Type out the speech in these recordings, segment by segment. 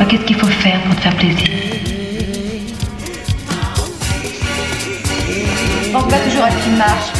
Ah, qu'est-ce qu'il faut faire pour te faire plaisir Pense pas toujours à ce qui marche,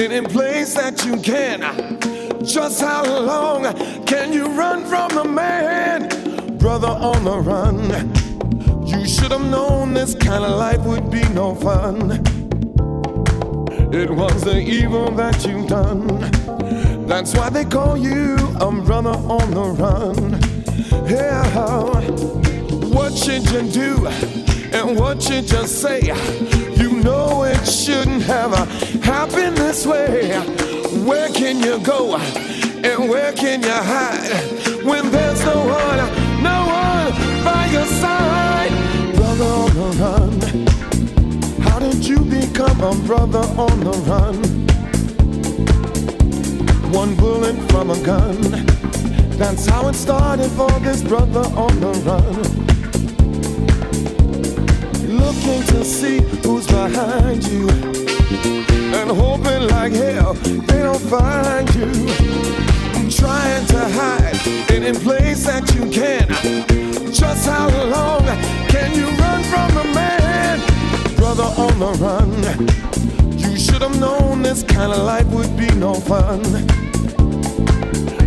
any place that you can. Just how long can you run from the man? Brother on the run. You should have known this kind of life would be no fun. It was the evil that you've done. That's why they call you a brother on the run. Yeah, what should you do? And what should you say? Know it shouldn't have happened this way. Where can you go? And where can you hide? When there's no one, no one by your side. Brother on the run. How did you become a brother on the run? One bullet from a gun. That's how it started for this brother on the run. Looking to see who's behind you. And hoping like hell they don't find you. Trying to hide any place that you can. Just how long can you run from the man? Brother on the run. You should have known this kind of life would be no fun.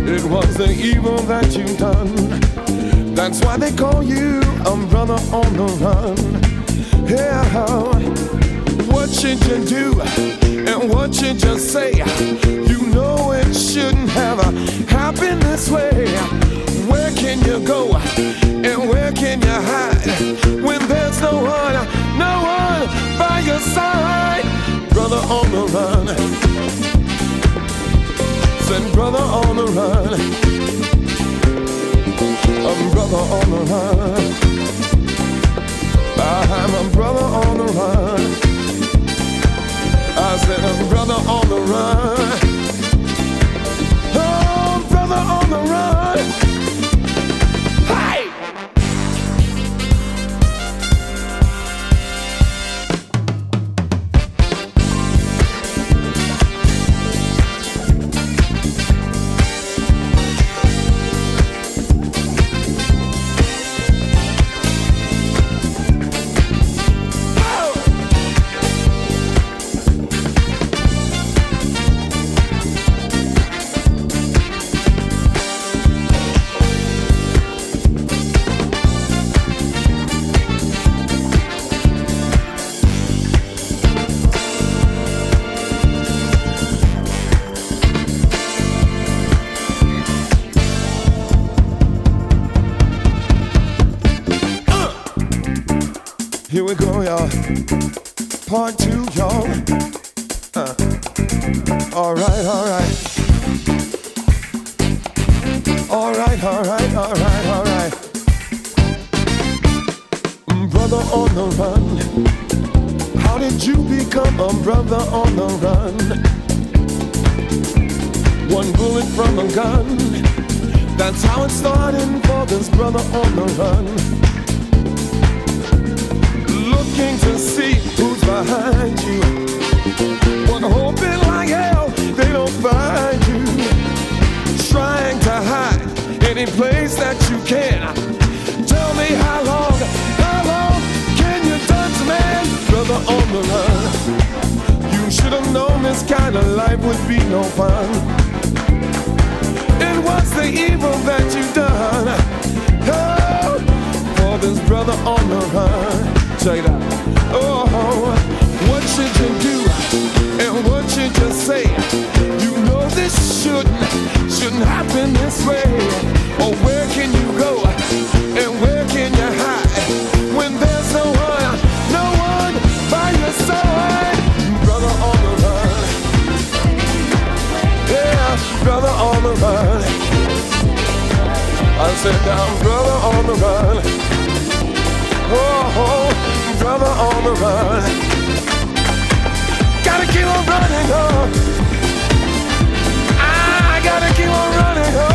It was the evil that you've done. That's why they call you a brother on the run. Yeah, what should you do? And what should you say? You know it shouldn't have happened this way. Where can you go? And where can you hide? When there's no one, no one by your side. Brother on the run. Said brother on the run. I'm brother on the run. I'm a brother on the run. I said, a brother on the run. Oh, brother on the run. Part two, y'all. Uh. All right, all right. All right, all right, all right, all right. Brother on the run. How did you become a brother on the run? One bullet from a gun. That's how it started for this brother on the run looking to see who's behind you. But hoping like hell they don't find you. Trying to hide any place that you can. Tell me how long, how long can you dance, man? Brother on the run. You should have known this kind of life would be no fun. It was the evil that you done. Oh, for this brother on the run. Check it out. Oh, what should you do and what should you say? You know this shouldn't shouldn't happen this way. Or where can you go and where can you hide when there's no one, no one by your side, brother on the run? Yeah, brother on the run. I said, down, brother on the run trouble on the run. Gotta keep on running on. I gotta keep on running on.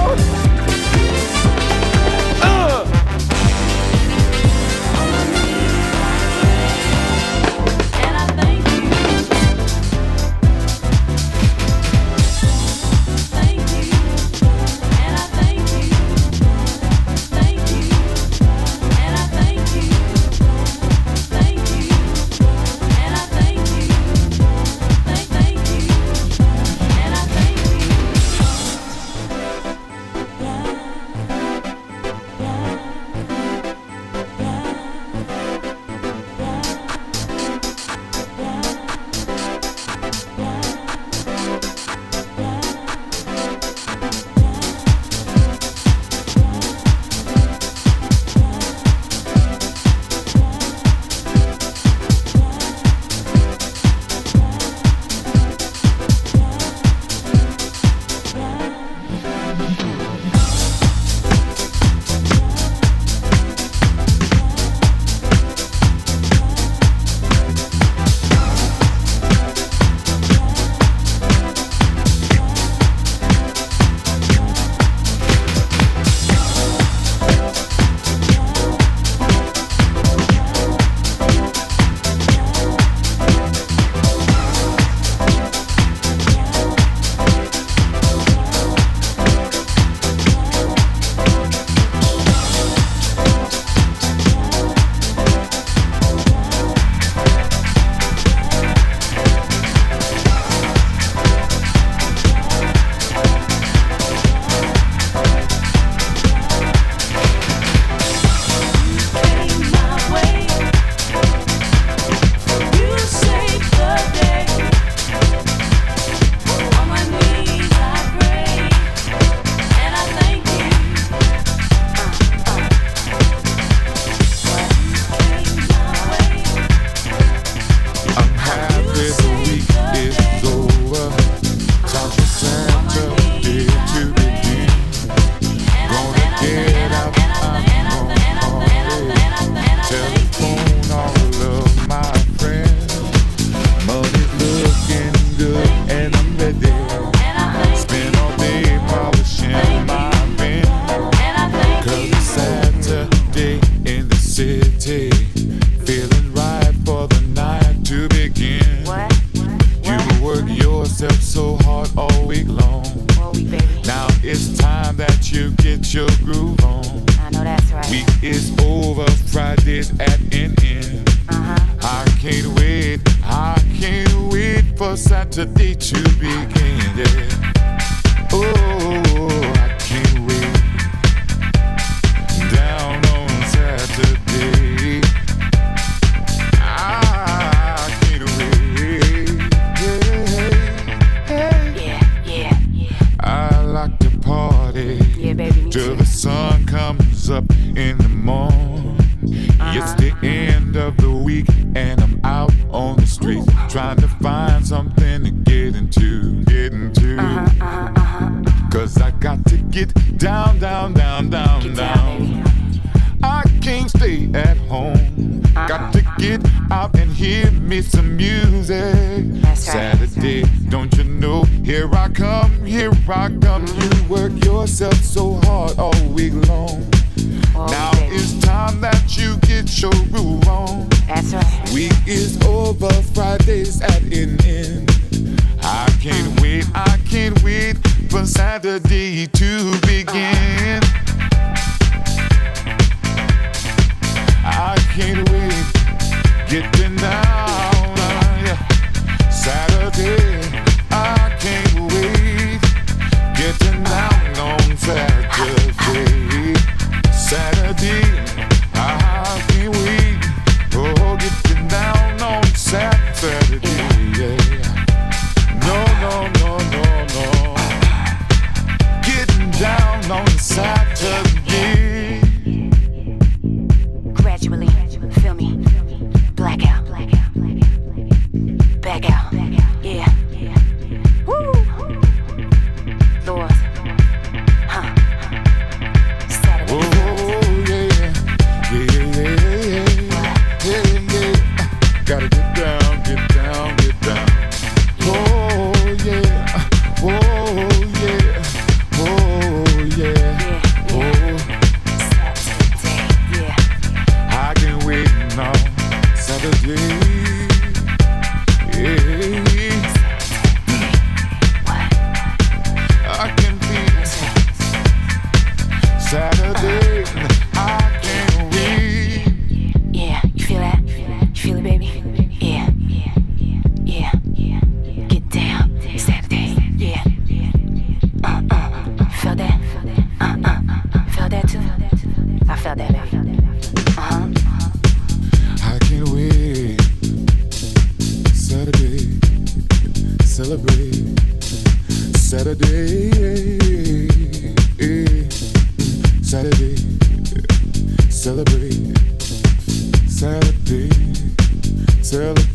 Celebrate. Saturday, Saturday, celebrate. Saturday, celebrate.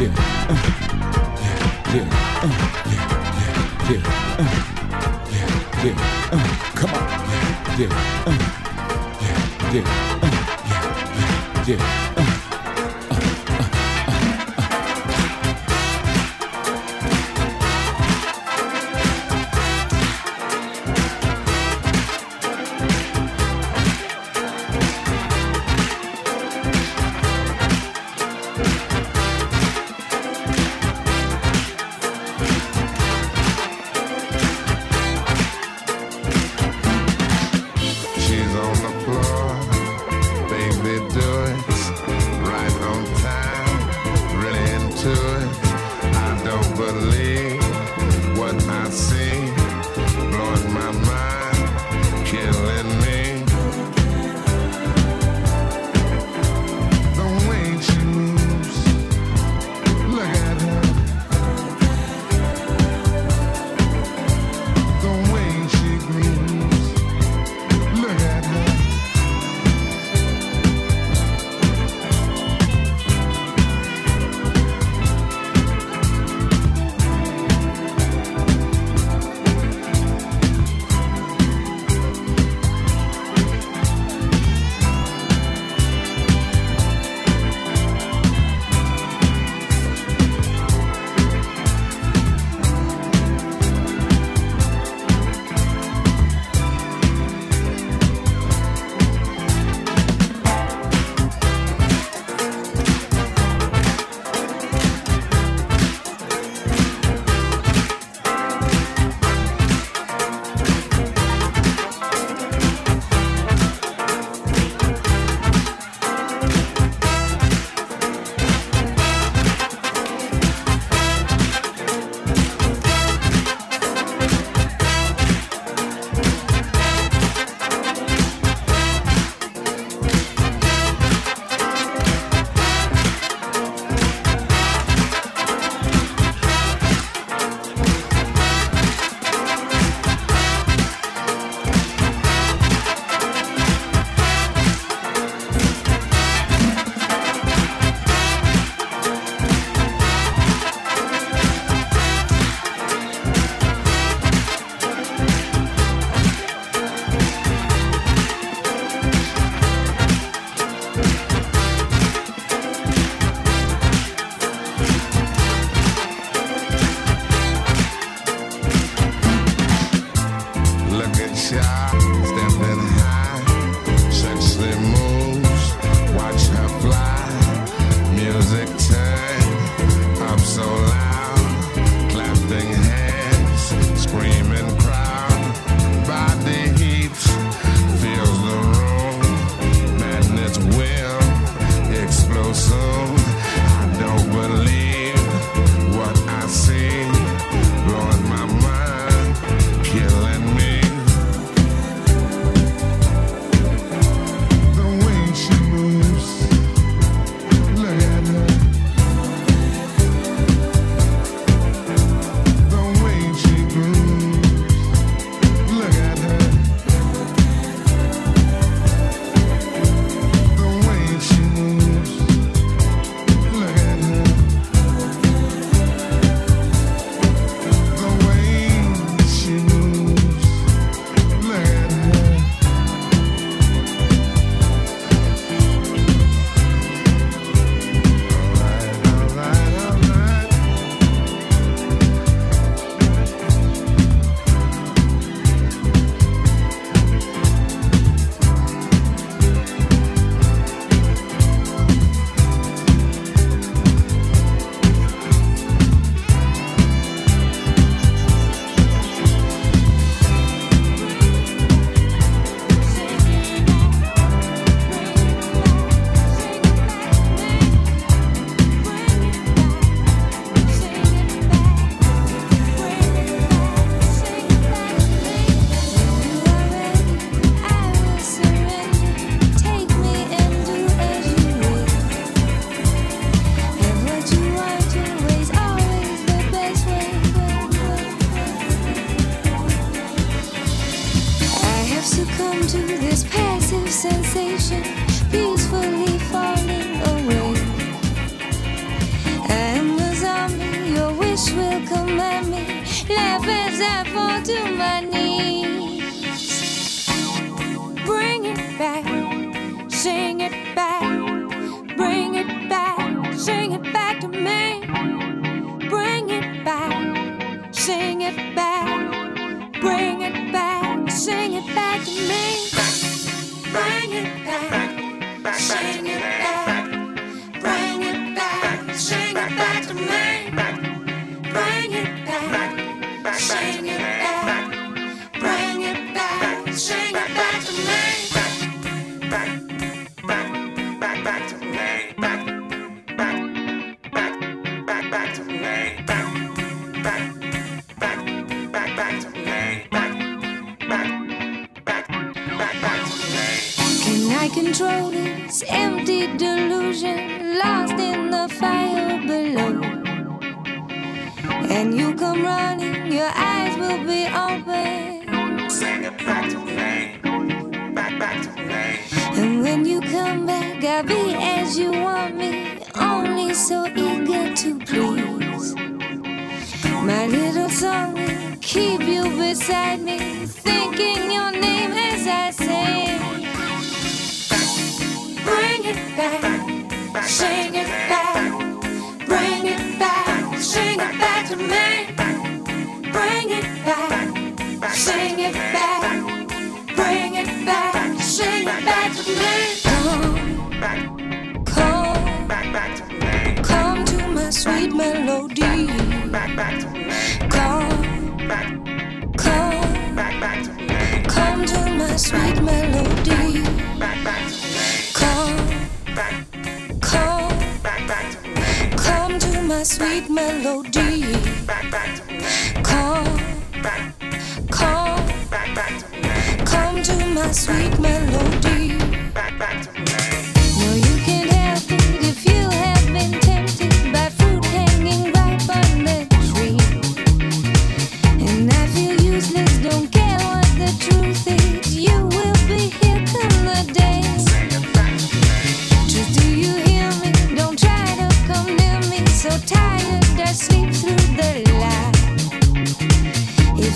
yeah, uh, yeah, yeah, uh, yeah, yeah, uh, yeah, yeah, uh, come on, yeah, yeah, uh, yeah, yeah, yeah.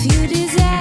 If you desire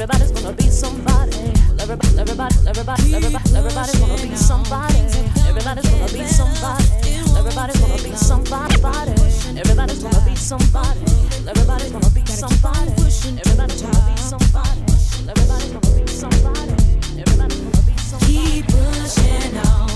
everybody's gonna be somebody. Well, everybody, everybody, everybody, everybody, everybody's gonna be somebody. Everybody's gonna be somebody. Everybody's gonna be somebody. Everybody's gonna be somebody. Everybody's gonna be somebody. Everybody's gonna be somebody. Everybody's gonna be somebody. Everybody's gonna be somebody. Keep pushing on.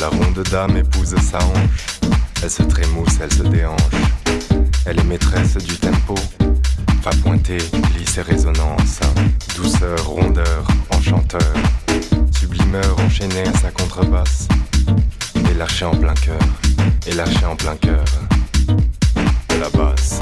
La ronde dame épouse sa hanche. Elle se trémousse, elle se déhanche. Elle est maîtresse du tempo. va pointer, glisse et résonance. Douceur, rondeur, enchanteur. Sublimeur enchaîné à sa contrebasse. Et lâché en plein cœur. Et lâché en plein cœur. De la basse.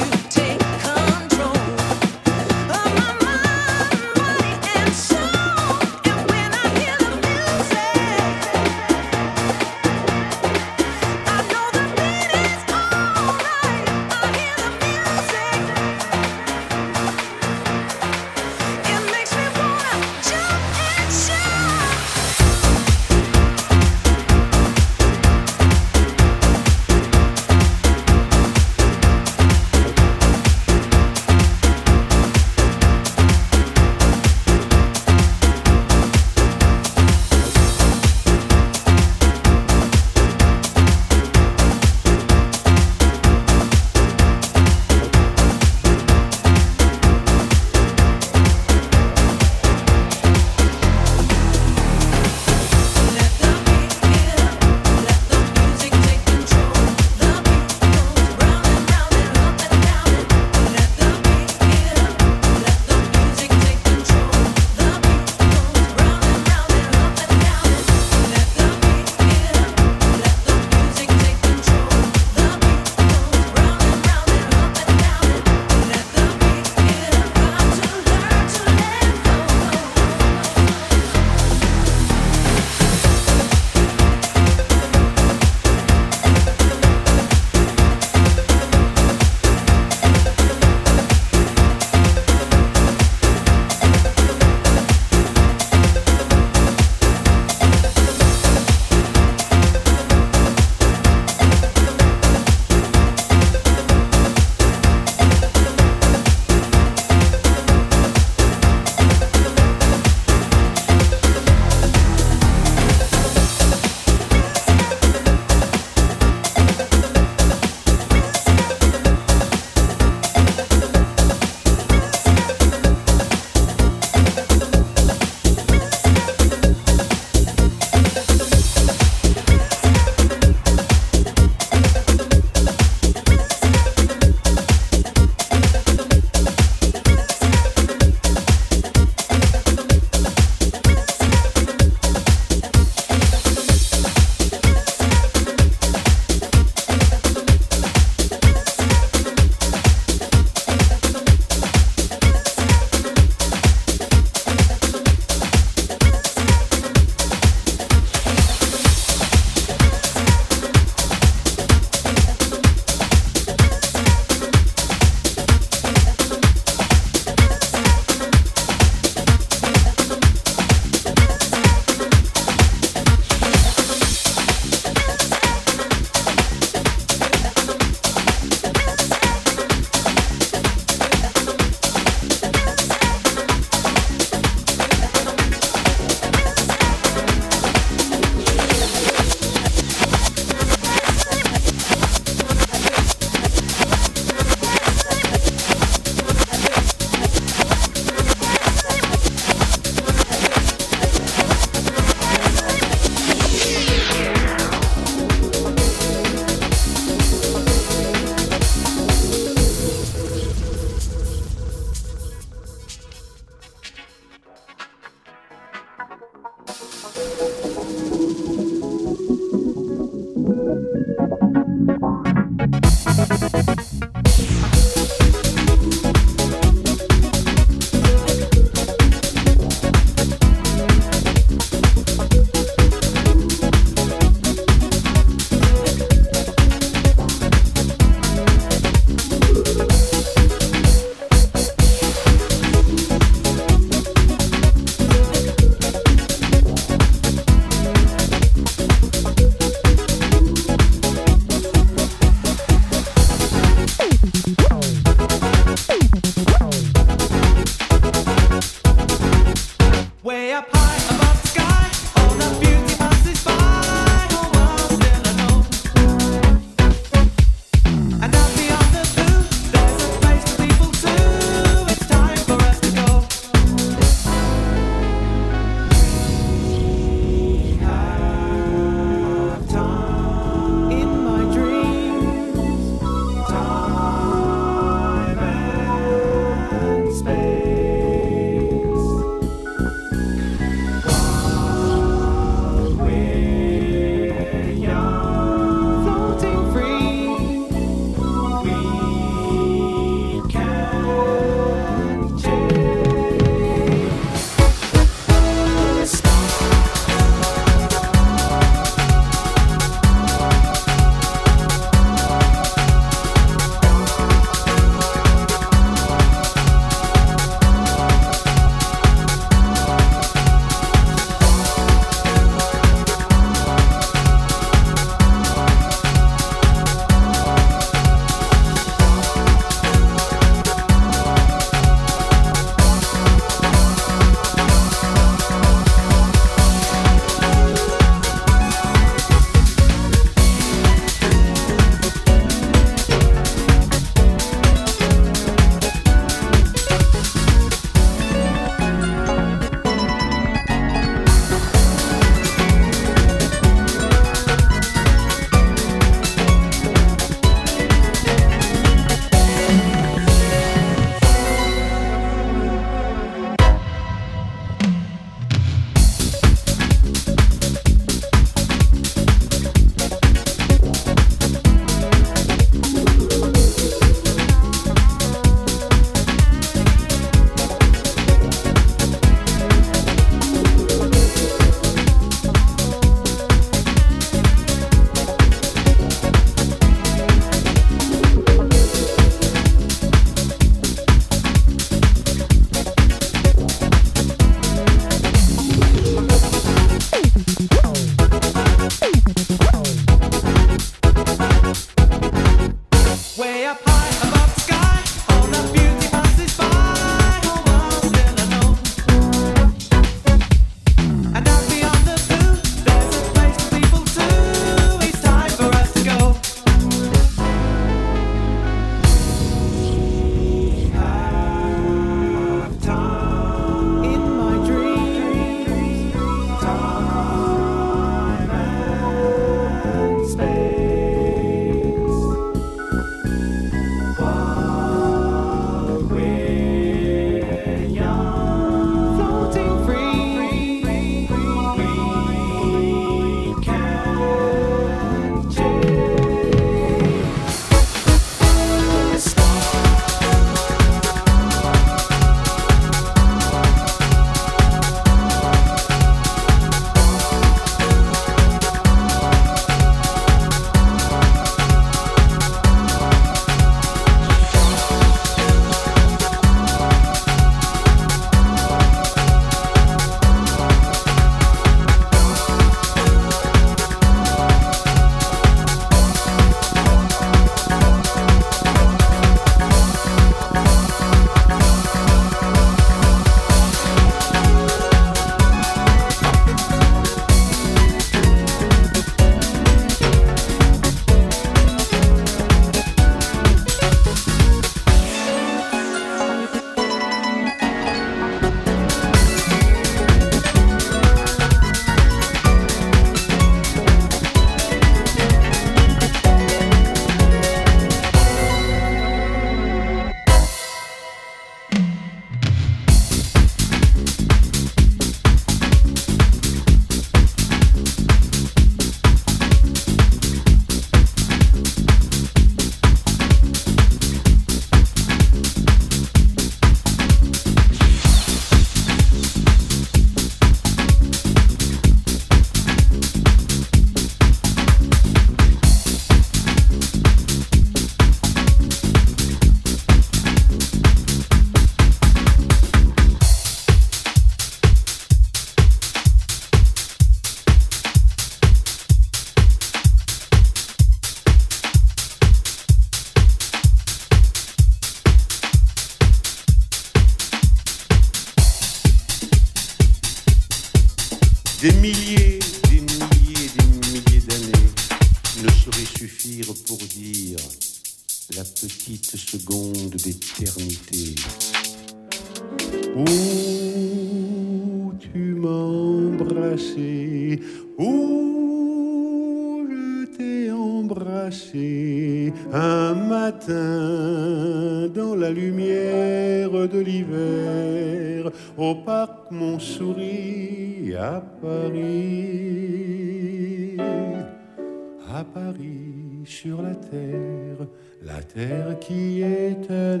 La terre qui est un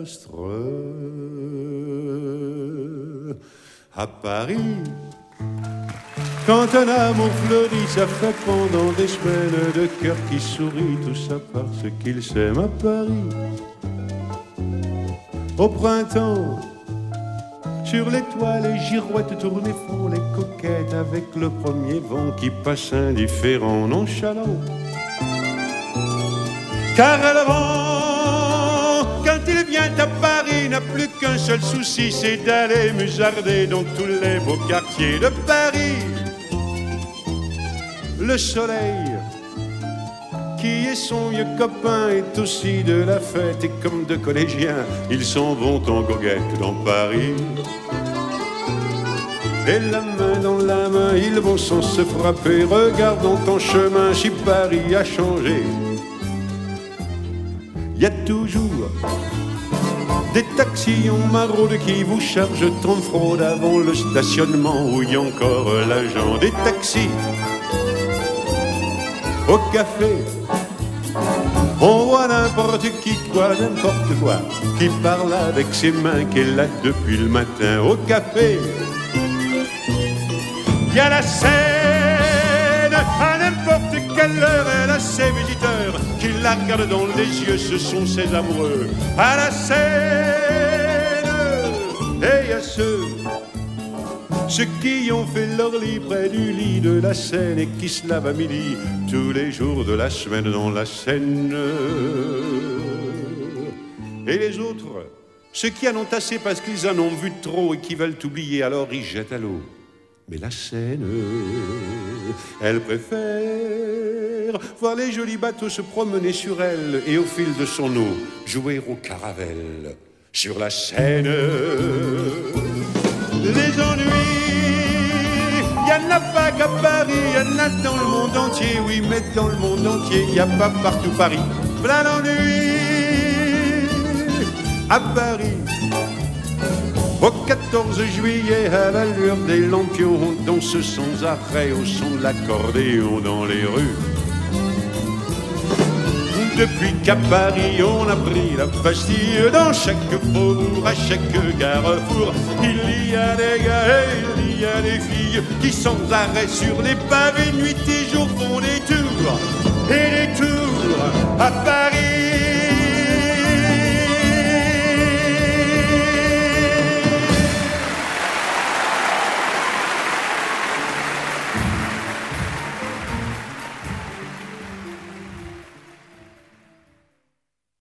astre. À Paris, quand un amour fleurit, ça fait pendant des semaines de cœur qui sourit, tout ça parce qu'il s'aime à Paris. Au printemps, sur les toits, les girouettes tournent et font les coquettes avec le premier vent qui passe indifférent, nonchalant. Car elle rend, quand il vient à Paris, n'a plus qu'un seul souci, c'est d'aller musarder dans tous les beaux quartiers de Paris. Le soleil, qui est son vieux copain, est aussi de la fête et comme de collégiens, ils s'en vont en goguette dans Paris. Et la main dans la main, ils vont sans se frapper, regardons ton chemin si Paris a changé. Il y a toujours des taxis en maraude qui vous chargent en fraude avant le stationnement où y a encore l'agent des taxis. Au café, on voit n'importe qui, quoi, n'importe quoi, qui parle avec ses mains, est là depuis le matin. Au café, il y a la scène, à n'importe quelle heure, elle a ses visiteurs qui la regardent dans les yeux, ce sont ses amoureux. À la scène, et il y a ceux, ceux qui ont fait leur lit près du lit de la Seine et qui se lavent à midi tous les jours de la semaine dans la Seine. Et les autres, ceux qui en ont assez parce qu'ils en ont vu trop et qui veulent oublier, alors ils jettent à l'eau. Mais la Seine, elle préfère voir les jolis bateaux se promener sur elle et au fil de son eau jouer au caravelle sur la Seine. Les ennuis, y en a pas qu'à Paris, y en a dans le monde entier, oui, mais dans le monde entier, y a pas partout Paris. Plein d'ennuis à Paris. Au 14 juillet, à l'allure des lampions, on danse sans arrêt au son de l'accordéon dans les rues. Depuis qu'à Paris on a pris la Bastille, dans chaque faubourg, à chaque carrefour, il y a des gars et il y a des filles qui sans arrêt sur les pavés, nuit et jour font des tours et des tours à Paris.